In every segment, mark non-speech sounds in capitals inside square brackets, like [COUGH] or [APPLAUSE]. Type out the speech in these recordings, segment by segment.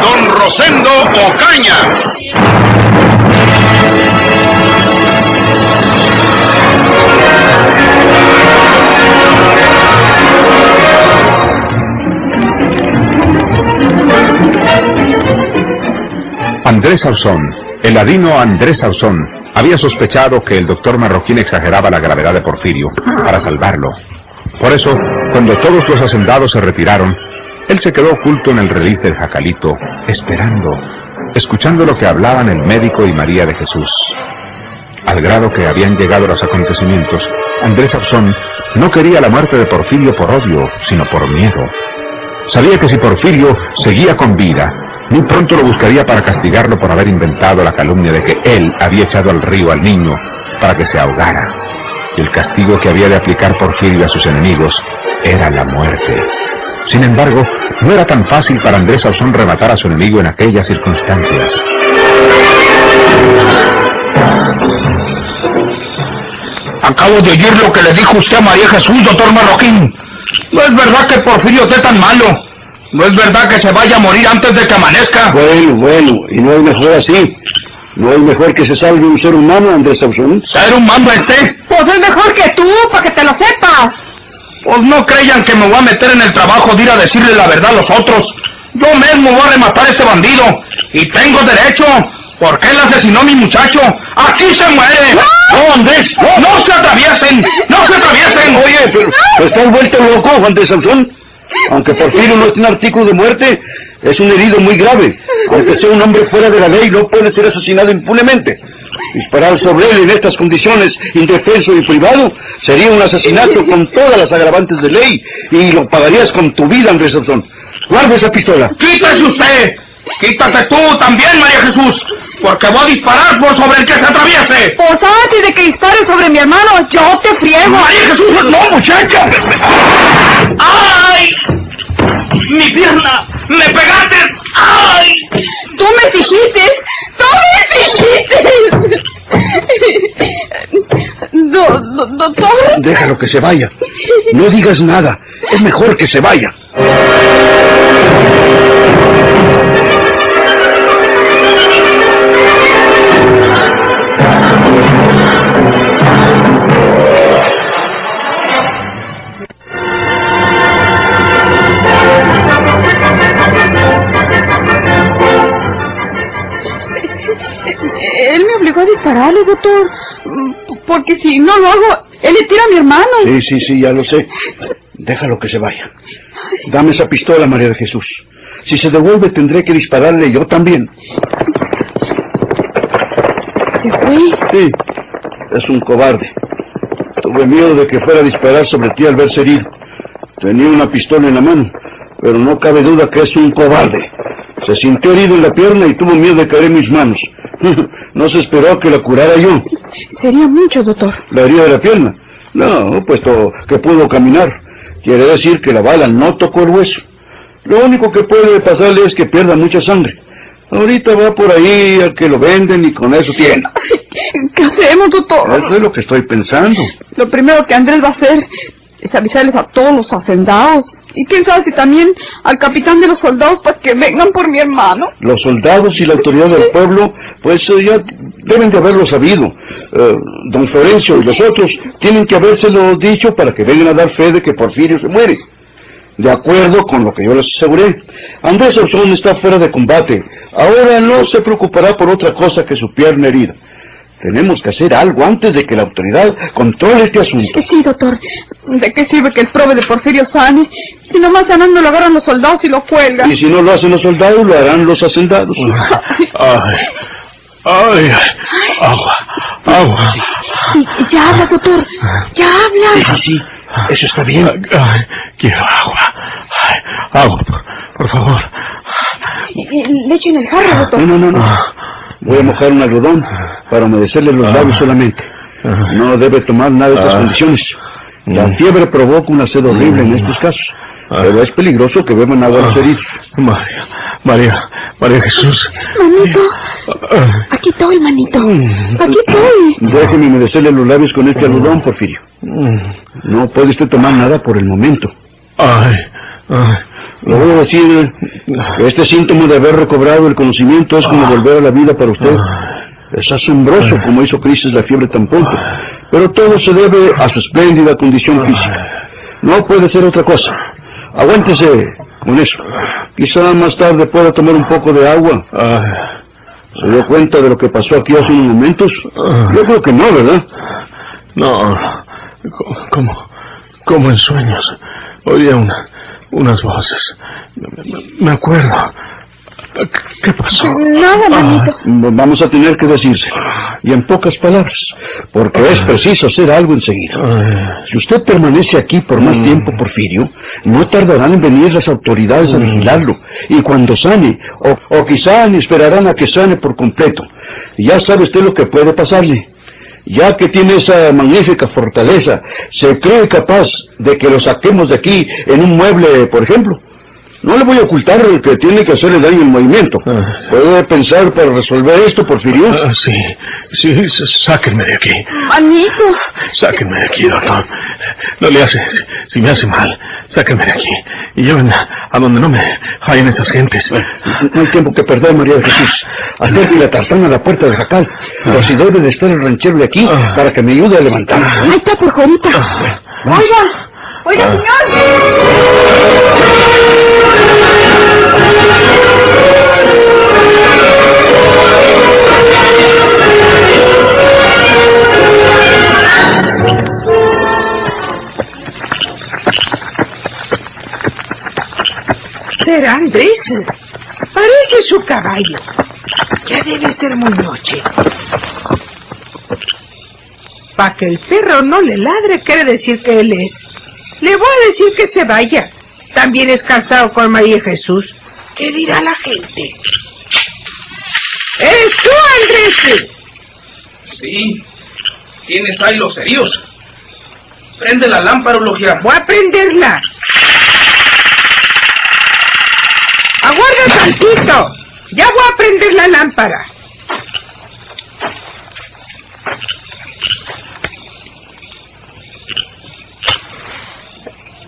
Don Rosendo Ocaña. Andrés Sauzón, el ladino Andrés Sauzón, había sospechado que el doctor Marroquín exageraba la gravedad de Porfirio para salvarlo. Por eso, cuando todos los hacendados se retiraron, él se quedó oculto en el release del jacalito, esperando, escuchando lo que hablaban el médico y María de Jesús. Al grado que habían llegado los acontecimientos, Andrés Sauzón no quería la muerte de Porfirio por odio, sino por miedo. Sabía que si Porfirio seguía con vida, muy pronto lo buscaría para castigarlo por haber inventado la calumnia de que él había echado al río al niño para que se ahogara. Y el castigo que había de aplicar Porfirio a sus enemigos era la muerte. Sin embargo, no era tan fácil para Andrés Sauzón rematar a su enemigo en aquellas circunstancias. Acabo de oír lo que le dijo usted a María Jesús, doctor Marroquín. No es verdad que Porfirio esté tan malo. No es verdad que se vaya a morir antes de que amanezca. Bueno, bueno, y no es mejor así. No es mejor que se salve un ser humano, Andrés Sauzón. ¿Ser humano este? Pues es mejor que tú, para que te lo sepas. Pues no creyan que me voy a meter en el trabajo de ir a decirle la verdad a los otros. Yo mismo voy a rematar a este bandido. Y tengo derecho. Porque él asesinó a mi muchacho. ¡Aquí se muere! ¡No, Andrés! ¡No, se atraviesen! ¡No se atraviesen! Oye, pero, pero ¿estás vuelto loco, Andrés Sauzón? Aunque Porfirio no tiene artículo de muerte, es un herido muy grave. Aunque sea un hombre fuera de la ley, no puede ser asesinado impunemente. Disparar sobre él en estas condiciones, indefenso y privado, sería un asesinato con todas las agravantes de ley y lo pagarías con tu vida, Andrés Sauzón. Guarda esa pistola. ¡Quítese usted! ¡Quítate tú también, María Jesús! Porque voy a disparar por sobre el que se atraviese. Pues antes de que dispares sobre mi hermano, yo te friego. ¡María Jesús! ¡No, muchacha! ¡Ay! ¡Mi pierna! ¡Me pegaste! ¡Ay! Tú me dijiste, tú me dijiste. Doctor, Déjalo que se vaya. No digas nada. Es mejor que se vaya. él me obligó a dispararle, doctor. Porque si no lo hago, él le tira a mi hermano. Sí, sí, sí, ya lo sé. Déjalo que se vaya. Dame esa pistola, María de Jesús. Si se devuelve, tendré que dispararle yo también. Se fue. Sí, es un cobarde. Tuve miedo de que fuera a disparar sobre ti al verse herido. Tenía una pistola en la mano, pero no cabe duda que es un cobarde. Se sintió herido en la pierna y tuvo miedo de caer en mis manos. [LAUGHS] no se esperó que la curara yo. Sería mucho, doctor. ¿La herida de la pierna? No, puesto que pudo caminar. Quiere decir que la bala no tocó el hueso. Lo único que puede pasarle es que pierda mucha sangre. Ahorita va por ahí a que lo venden y con eso tiene. ¿Qué hacemos, doctor? Eso es lo que estoy pensando. Lo primero que Andrés va a hacer es avisarles a todos los hacendados. Y quién sabe si también al capitán de los soldados para que vengan por mi hermano. Los soldados y la autoridad del pueblo, pues eh, ya deben de haberlo sabido. Eh, don Florencio y los otros tienen que habérselo dicho para que vengan a dar fe de que Porfirio se muere. De acuerdo con lo que yo les aseguré. Andrés Sauzón está fuera de combate. Ahora no se preocupará por otra cosa que su pierna herida. Tenemos que hacer algo antes de que la autoridad controle este asunto. Sí, doctor. ¿De qué sirve que el prove de Porfirio sane si nomás sanando lo agarran los soldados y lo cuelgan? Y si no lo hacen los soldados, lo harán los hacendados. ¡Ay! ¡Ay! ¡Agua! ¡Agua! Y- ya habla, doctor. Ya habla. sí, eso está bien. Ay, quiero agua. Ay, agua, por, por favor. Le echo en el jarro, doctor. No, no, no, no. Voy a mojar un algodón para humedecerle los labios solamente. No debe tomar nada de estas Ah. condiciones. La fiebre provoca una sed horrible en estos casos. Pero es peligroso que beban agua los heridos. María, María, María Jesús. Manito, Ah, aquí estoy, manito. Aquí estoy. Déjeme humedecerle los labios con este algodón, Porfirio. mm, No puede usted tomar nada por el momento. Ay, ay. Le voy a decir este síntoma de haber recobrado el conocimiento es como volver a la vida para usted. Es asombroso como hizo crisis la fiebre tan pronto. Pero todo se debe a su espléndida condición física. No puede ser otra cosa. Aguántese con eso. Quizá más tarde pueda tomar un poco de agua. ¿Se dio cuenta de lo que pasó aquí hace unos momentos? Yo creo que no, ¿verdad? no, co- como, como en sueños. Oía una, unas voces. Me, acuerdo. ¿Qué pasó? Nada, manito. Vamos a tener que decirse. Y en pocas palabras. Porque es preciso hacer algo enseguida. Ay, Si usted permanece aquí por más tiempo, Porfirio, no tardarán en venir las autoridades a vigilarlo. Y cuando sane, o, o quizá ni esperarán a que sane por completo. Ya sabe usted lo que puede pasarle. Ya que tiene esa magnífica fortaleza, se cree capaz de que lo saquemos de aquí en un mueble, por ejemplo. No le voy a ocultar el que tiene que hacerle daño el movimiento. Ah. ¿Puede pensar para resolver esto, Porfirio? ah, sí, sí, sáquenme de aquí. Manito. Sáquenme de aquí, doctor. No le hace, si me hace mal, sáquenme de aquí. Y lleven a, donde no me hallen esas gentes. No hay tiempo que perder, María de Jesús. Acerque la tartana a la puerta del jacal. Por si debe de estar el ranchero de aquí para que me ayude a levantar. Ahí está, por Juanita. Oiga, oiga, señor. Será Andrés. Parece su caballo. Ya debe ser muy noche. Para que el perro no le ladre quiere decir que él es. Le voy a decir que se vaya. También es casado con María Jesús. ¿Qué dirá la gente? ¿Eres tú, Andrés? Sí. ¿Tienes ahí los cerillos? Prende la lámpara, Logia. Voy a prenderla. Aguarda tantito. Ya voy a prender la lámpara.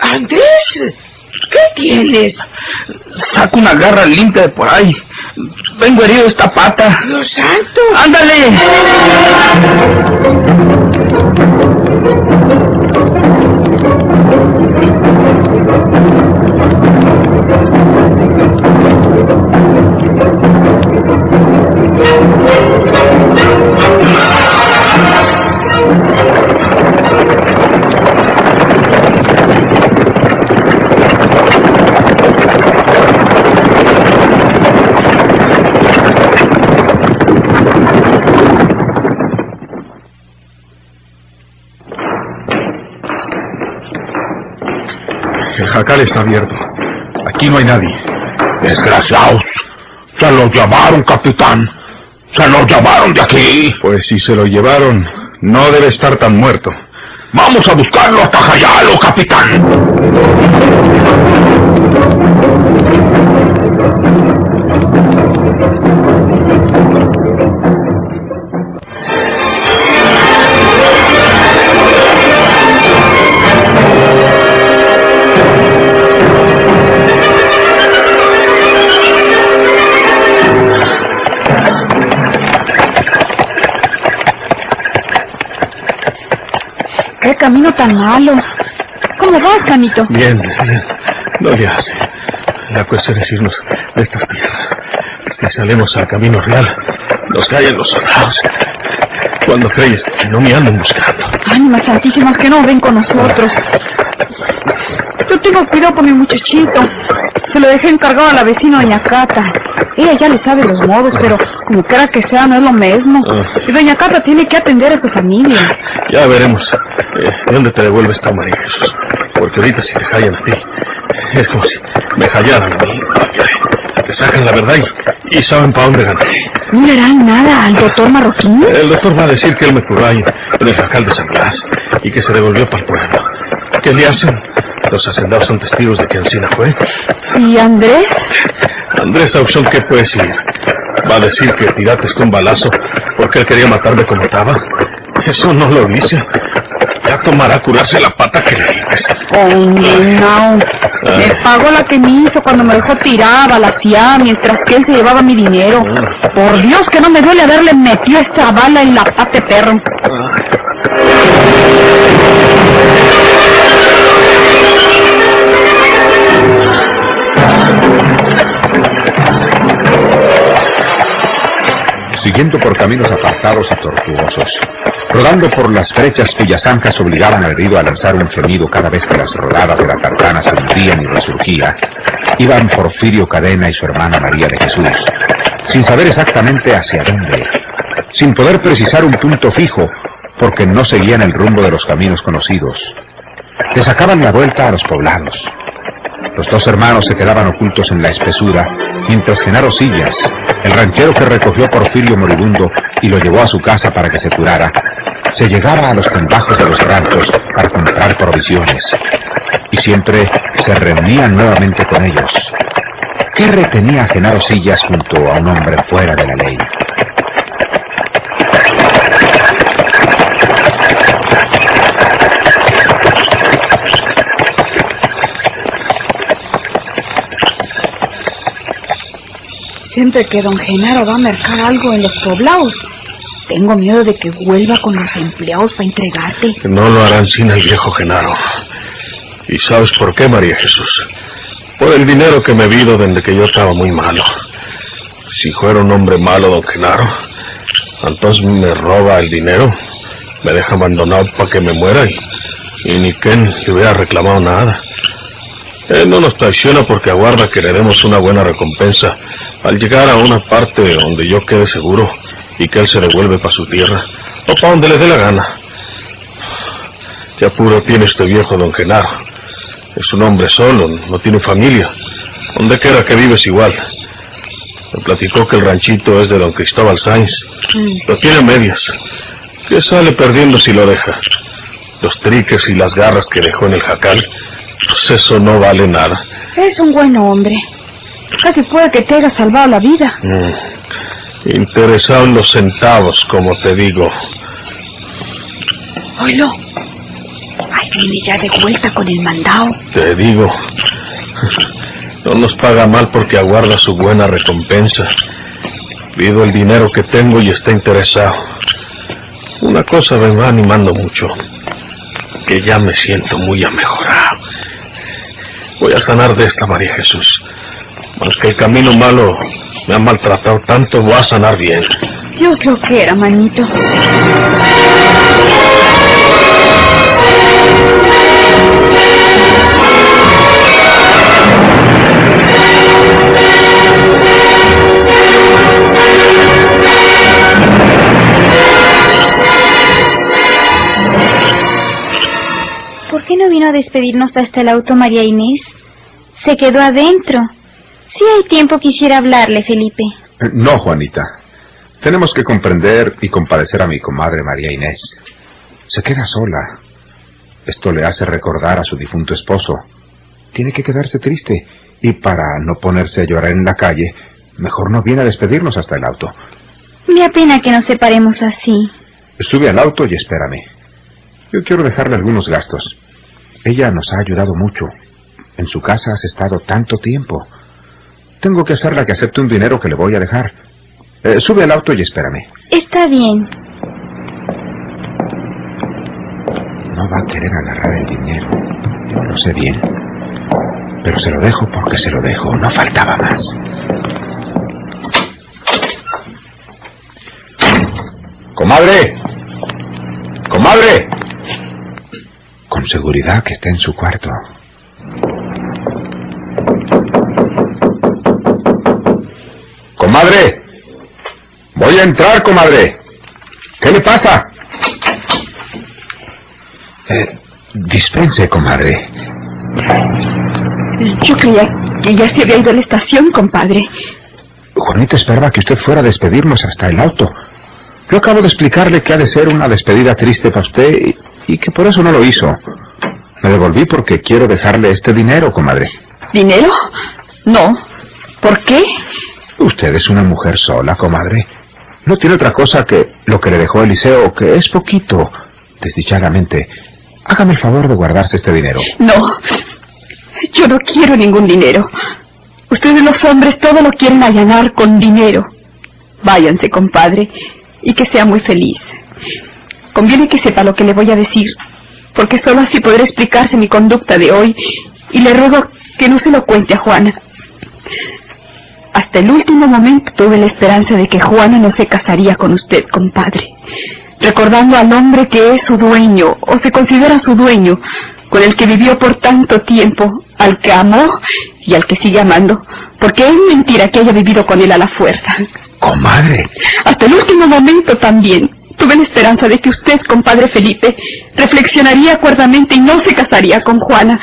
Andrés, ¿qué tienes? Saca una garra limpia de por ahí. Vengo herido esta pata. Dios santo. ¡Ándale! Jacal está abierto. Aquí no hay nadie. Desgraciados. Se lo llevaron, capitán. Se lo llevaron de aquí. Pues si se lo llevaron, no debe estar tan muerto. Vamos a buscarlo hasta Jayalo, capitán. Qué camino tan malo. ¿Cómo vas, Canito? Bien, bien. No le hace. La cuestión es irnos de estas tierras. Si salimos al camino real, nos callan los soldados. Cuando crees que no me andan buscando. Ánimas santísimas que no ven con nosotros. Yo tengo cuidado por mi muchachito. Se lo dejé encargado a la vecina doña Cata. Ella ya le sabe los modos, pero como quiera que sea, no es lo mismo. Ah. Y doña Cata tiene que atender a su familia. Ya veremos eh, de dónde te devuelve esta María Jesús. Porque ahorita si te hallan a ti, es como si me hallaran a mí. Que sacan la verdad y, y saben para dónde ganar. ¿No le harán nada al doctor Marroquín? El doctor va a decir que él me curó ahí en el jacal de San Blas y que se devolvió para el pueblo. ¿Qué le hacen? Los hacendados son testigos de que Encina fue. ¿Y Andrés? Andrés Auxón, ¿qué puede decir? ¿Va a decir que tiraste un balazo porque él quería matarme como estaba? Eso no lo dice. Ya tomará curarse la pata que le dices. Condenado. Me pagó la que me hizo cuando me dejó tirada, balaseada, mientras que él se llevaba mi dinero. Por Dios que no me duele haberle metido esta bala en la pata de perro. Siguiendo por caminos apartados y tortuosos, rodando por las brechas cuyas zanjas obligaban al herido a lanzar un gemido cada vez que las rodadas de la tartana se hundían y resurgía, iban Porfirio Cadena y su hermana María de Jesús, sin saber exactamente hacia dónde, sin poder precisar un punto fijo, porque no seguían el rumbo de los caminos conocidos. Le sacaban la vuelta a los poblados. Los dos hermanos se quedaban ocultos en la espesura, mientras Genaro Sillas, el ranchero que recogió a Porfirio moribundo y lo llevó a su casa para que se curara, se llegaba a los pendajos de los ranchos para comprar provisiones. Y siempre se reunían nuevamente con ellos. ¿Qué retenía Genaro Sillas junto a un hombre fuera de la ley? Siempre que don Genaro va a mercar algo en los poblados, tengo miedo de que vuelva con los empleados para entregarte. No lo harán sin el viejo Genaro. ¿Y sabes por qué, María Jesús? Por el dinero que me vino desde que yo estaba muy malo. Si fuera un hombre malo, don Genaro, entonces me roba el dinero, me deja abandonado para que me muera y, y ni Ken le hubiera reclamado nada. Él no nos traiciona porque aguarda que le demos una buena recompensa al llegar a una parte donde yo quede seguro y que él se devuelve para su tierra o para donde le dé la gana. Qué apuro tiene este viejo don Genaro. Es un hombre solo, no tiene familia. Donde quiera que vives igual. Me platicó que el ranchito es de don Cristóbal Sainz. Lo tiene medias. ¿Qué sale perdiendo si lo deja? Los triques y las garras que dejó en el jacal, pues eso no vale nada. Es un buen hombre. Casi puede que te haya salvado la vida. Mm. Interesado en los centavos, como te digo. Oilo. Ahí viene ya de vuelta con el mandado. Te digo. No nos paga mal porque aguarda su buena recompensa. Pido el dinero que tengo y está interesado. Una cosa me va animando mucho. Que ya me siento muy amejorado. Voy a sanar de esta María Jesús. Aunque el camino malo me ha maltratado tanto, voy a sanar bien. Dios lo quiera, manito. ¿Por qué no vino a despedirnos hasta el auto María Inés? Se quedó adentro. Si hay tiempo quisiera hablarle, Felipe. Eh, No, Juanita. Tenemos que comprender y compadecer a mi comadre María Inés. Se queda sola. Esto le hace recordar a su difunto esposo. Tiene que quedarse triste y para no ponerse a llorar en la calle, mejor no viene a despedirnos hasta el auto. Me apena que nos separemos así. Sube al auto y espérame. Yo quiero dejarle algunos gastos. Ella nos ha ayudado mucho. En su casa has estado tanto tiempo. Tengo que hacerla que acepte un dinero que le voy a dejar. Eh, sube al auto y espérame. Está bien. No va a querer agarrar el dinero. Yo lo sé bien. Pero se lo dejo porque se lo dejo. No faltaba más. Comadre. Comadre. Con seguridad que está en su cuarto. Comadre. Voy a entrar, comadre. ¿Qué le pasa? Eh, dispense, comadre. Yo creía que ya se había ido a la estación, compadre. Juanita esperaba que usted fuera a despedirnos hasta el auto. Yo acabo de explicarle que ha de ser una despedida triste para usted y, y que por eso no lo hizo. Me devolví porque quiero dejarle este dinero, comadre. ¿Dinero? No. ¿Por qué? Usted es una mujer sola, comadre. No tiene otra cosa que lo que le dejó Eliseo, que es poquito, desdichadamente. Hágame el favor de guardarse este dinero. No. Yo no quiero ningún dinero. Ustedes los hombres todo lo quieren allanar con dinero. Váyanse, compadre, y que sea muy feliz. Conviene que sepa lo que le voy a decir, porque solo así podré explicarse mi conducta de hoy, y le ruego que no se lo cuente a Juana. Hasta el último momento tuve la esperanza de que Juana no se casaría con usted, compadre, recordando al hombre que es su dueño, o se considera su dueño, con el que vivió por tanto tiempo, al que amó y al que sigue amando, porque es mentira que haya vivido con él a la fuerza. Comadre. Hasta el último momento también tuve la esperanza de que usted, compadre Felipe, reflexionaría cuerdamente y no se casaría con Juana,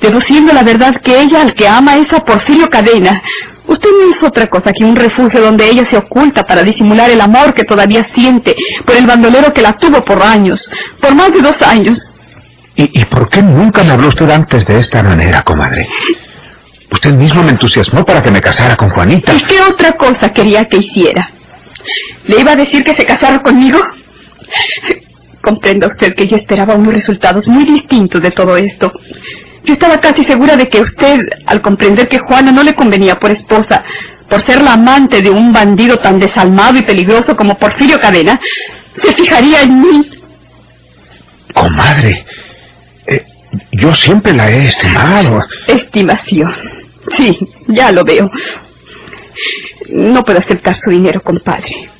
deduciendo la verdad que ella al que ama es a Porfirio Cadena. Usted no es otra cosa que un refugio donde ella se oculta para disimular el amor que todavía siente por el bandolero que la tuvo por años, por más de dos años. ¿Y, y por qué nunca me habló usted antes de esta manera, comadre? Usted mismo me entusiasmó para que me casara con Juanita. ¿Y qué otra cosa quería que hiciera? ¿Le iba a decir que se casara conmigo? Comprenda usted que yo esperaba unos resultados muy distintos de todo esto. Yo estaba casi segura de que usted, al comprender que Juana no le convenía por esposa, por ser la amante de un bandido tan desalmado y peligroso como Porfirio Cadena, se fijaría en mí. Comadre, eh, yo siempre la he estimado. Estimación. Sí, ya lo veo. No puedo aceptar su dinero, compadre.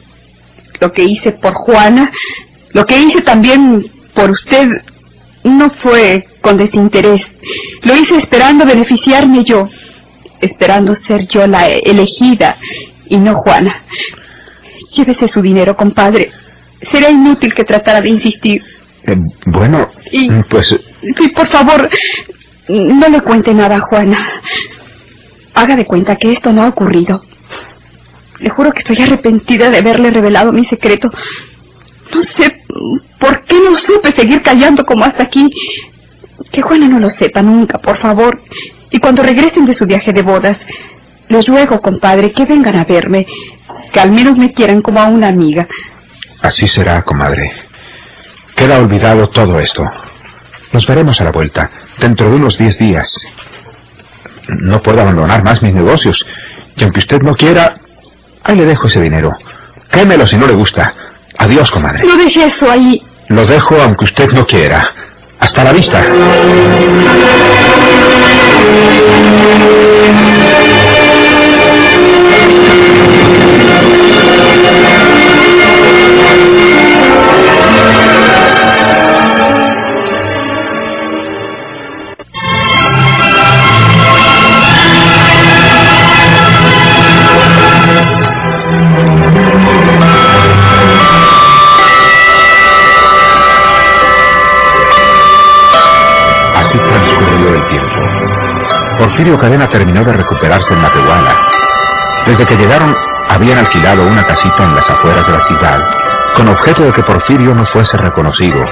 Lo que hice por Juana, lo que hice también por usted, no fue con desinterés. Lo hice esperando beneficiarme yo, esperando ser yo la elegida y no Juana. Llévese su dinero, compadre. Será inútil que tratara de insistir. Eh, bueno, Y- pues Sí, por favor, no le cuente nada a Juana. Haga de cuenta que esto no ha ocurrido. Le juro que estoy arrepentida de haberle revelado mi secreto. No sé por qué no supe seguir callando como hasta aquí. Que Juana no lo sepa nunca, por favor. Y cuando regresen de su viaje de bodas, les ruego, compadre, que vengan a verme, que al menos me quieran como a una amiga. así será, comadre. Queda olvidado todo esto. Nos veremos a la vuelta, dentro de unos diez días. No puedo abandonar más mis negocios. Y aunque usted no quiera, ahí le dejo ese dinero. Quémelo si no le gusta. Adiós, comadre. No deje eso ahí. Lo dejo aunque usted no quiera. Hasta la vista. Porfirio Cadena terminó de recuperarse en Matehuala. Desde que llegaron, habían alquilado una casita en las afueras de la ciudad, con objeto de que Porfirio no fuese reconocido.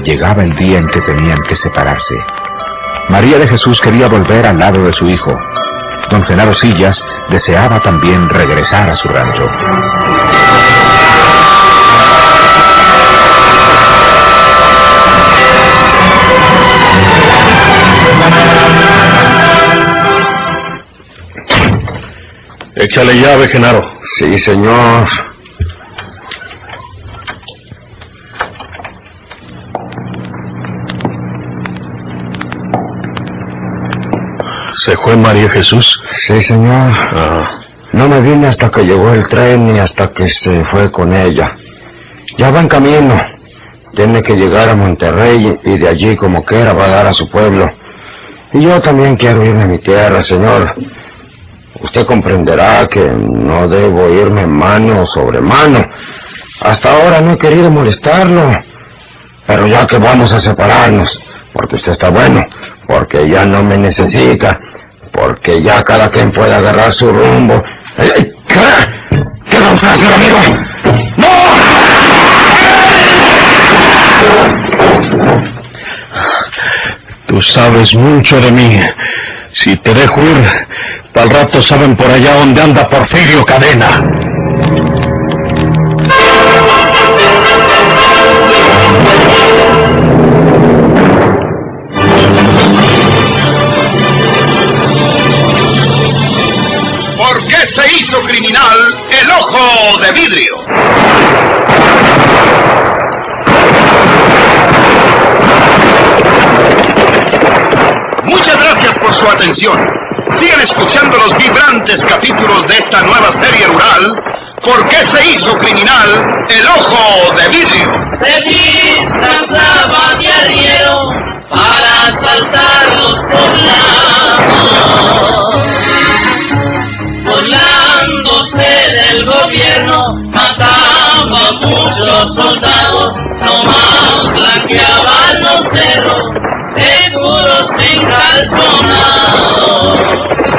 Llegaba el día en que tenían que separarse. María de Jesús quería volver al lado de su hijo. Don Genaro Sillas deseaba también regresar a su rancho. Échale llave, Genaro. Sí, señor. ¿Se fue María Jesús? Sí, señor. Ah, No me vine hasta que llegó el tren ni hasta que se fue con ella. Ya va en camino. Tiene que llegar a Monterrey y de allí como quiera va a dar a su pueblo. Y yo también quiero irme a mi tierra, señor. Usted comprenderá que no debo irme mano sobre mano. Hasta ahora no he querido molestarlo. Pero ya que vamos a separarnos, porque usted está bueno, porque ya no me necesita, porque ya cada quien puede agarrar su rumbo. ¡Ay, ay, ¿Qué? ¿Qué vamos a hacer, amigo? Tú sabes mucho de mí. Si te dejo ir, al rato saben por allá dónde anda Porfirio Cadena. ¿Por qué se hizo criminal el ojo de vidrio? Muchas gracias por su atención. Sigan escuchando los vibrantes capítulos de esta nueva serie rural. ¿Por qué se hizo criminal el ojo de vidrio? Se disfrazaba de arriero para asaltar los poblados. Burlándose del gobierno, mataba a muchos soldados, nomás blanqueaban los cerros, muros engalponados.